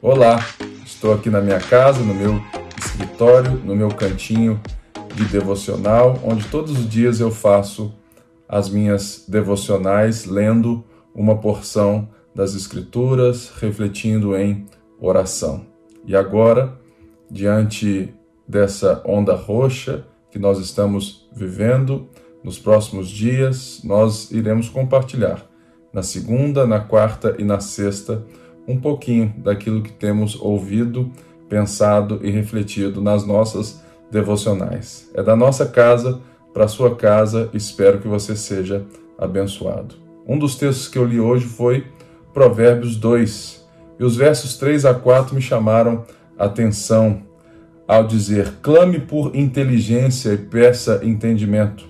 Olá, estou aqui na minha casa, no meu escritório, no meu cantinho de devocional, onde todos os dias eu faço as minhas devocionais lendo uma porção das Escrituras, refletindo em oração. E agora, diante dessa onda roxa que nós estamos vivendo, nos próximos dias nós iremos compartilhar na segunda, na quarta e na sexta um pouquinho daquilo que temos ouvido, pensado e refletido nas nossas devocionais. É da nossa casa para a sua casa, espero que você seja abençoado. Um dos textos que eu li hoje foi Provérbios 2, e os versos 3 a 4 me chamaram atenção ao dizer: clame por inteligência e peça entendimento.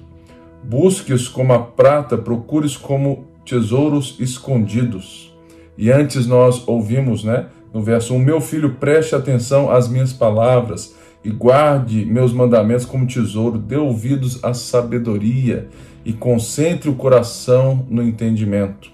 Busque-os como a prata, procure-os como tesouros escondidos. E antes nós ouvimos, né, no verso 1, meu filho, preste atenção às minhas palavras e guarde meus mandamentos como tesouro, dê ouvidos à sabedoria e concentre o coração no entendimento.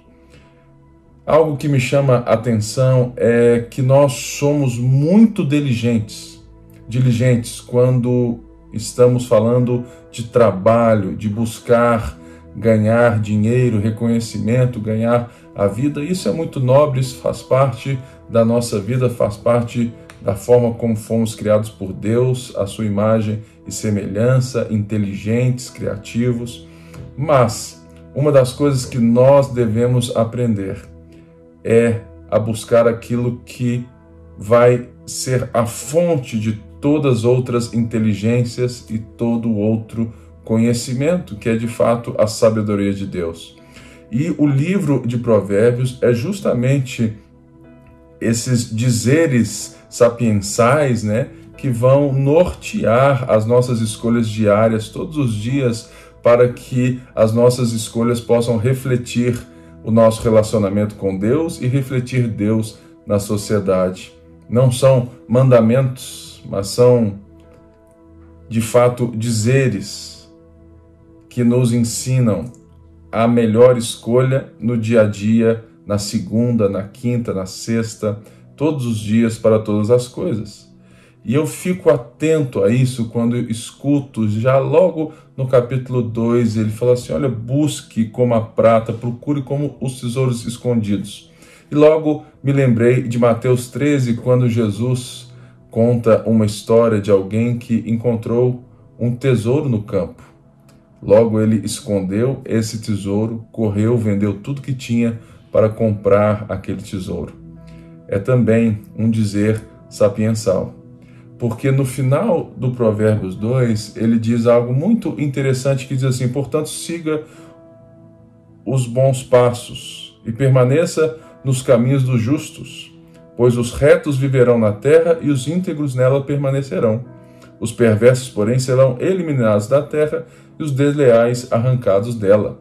Algo que me chama a atenção é que nós somos muito diligentes, diligentes quando estamos falando de trabalho, de buscar ganhar dinheiro, reconhecimento, ganhar a vida. Isso é muito nobre, isso faz parte da nossa vida, faz parte da forma como fomos criados por Deus, a sua imagem e semelhança, inteligentes, criativos. Mas uma das coisas que nós devemos aprender é a buscar aquilo que vai ser a fonte de todas as outras inteligências e todo outro conhecimento, que é de fato a sabedoria de Deus. E o livro de Provérbios é justamente esses dizeres sapiensais, né, que vão nortear as nossas escolhas diárias todos os dias para que as nossas escolhas possam refletir o nosso relacionamento com Deus e refletir Deus na sociedade. Não são mandamentos, mas são de fato dizeres que nos ensinam a melhor escolha no dia a dia, na segunda, na quinta, na sexta, todos os dias para todas as coisas. E eu fico atento a isso quando escuto, já logo no capítulo 2, ele fala assim: olha, busque como a prata, procure como os tesouros escondidos. E logo me lembrei de Mateus 13, quando Jesus conta uma história de alguém que encontrou um tesouro no campo. Logo ele escondeu esse tesouro, correu, vendeu tudo que tinha para comprar aquele tesouro é também um dizer sapiensal. Porque no final do Provérbios 2, ele diz algo muito interessante que diz assim: portanto, siga os bons passos e permaneça nos caminhos dos justos, pois os retos viverão na terra e os íntegros nela permanecerão. Os perversos, porém, serão eliminados da terra e os desleais arrancados dela.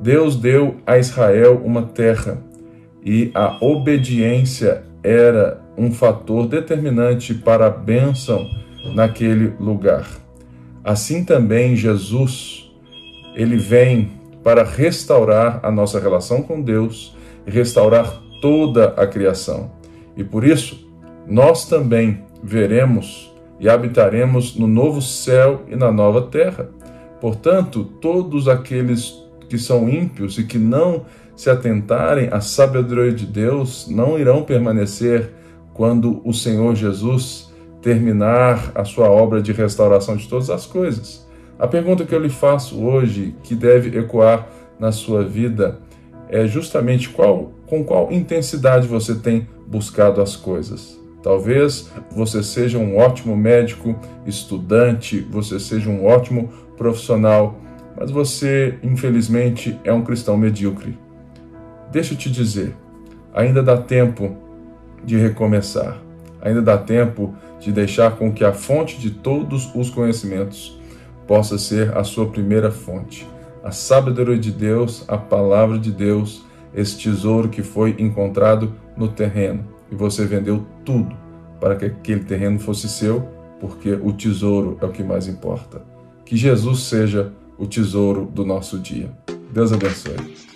Deus deu a Israel uma terra e a obediência era um fator determinante para a bênção naquele lugar. Assim também Jesus, ele vem para restaurar a nossa relação com Deus, restaurar toda a criação. E por isso, nós também veremos e habitaremos no novo céu e na nova terra. Portanto, todos aqueles que são ímpios e que não se atentarem à sabedoria de Deus, não irão permanecer quando o Senhor Jesus terminar a sua obra de restauração de todas as coisas. A pergunta que eu lhe faço hoje, que deve ecoar na sua vida, é justamente qual, com qual intensidade você tem buscado as coisas. Talvez você seja um ótimo médico, estudante, você seja um ótimo profissional, mas você, infelizmente, é um cristão medíocre. Deixa eu te dizer, ainda dá tempo de recomeçar. Ainda dá tempo de deixar com que a fonte de todos os conhecimentos possa ser a sua primeira fonte. A sabedoria de Deus, a palavra de Deus, esse tesouro que foi encontrado no terreno. E você vendeu tudo para que aquele terreno fosse seu, porque o tesouro é o que mais importa. Que Jesus seja o tesouro do nosso dia. Deus abençoe.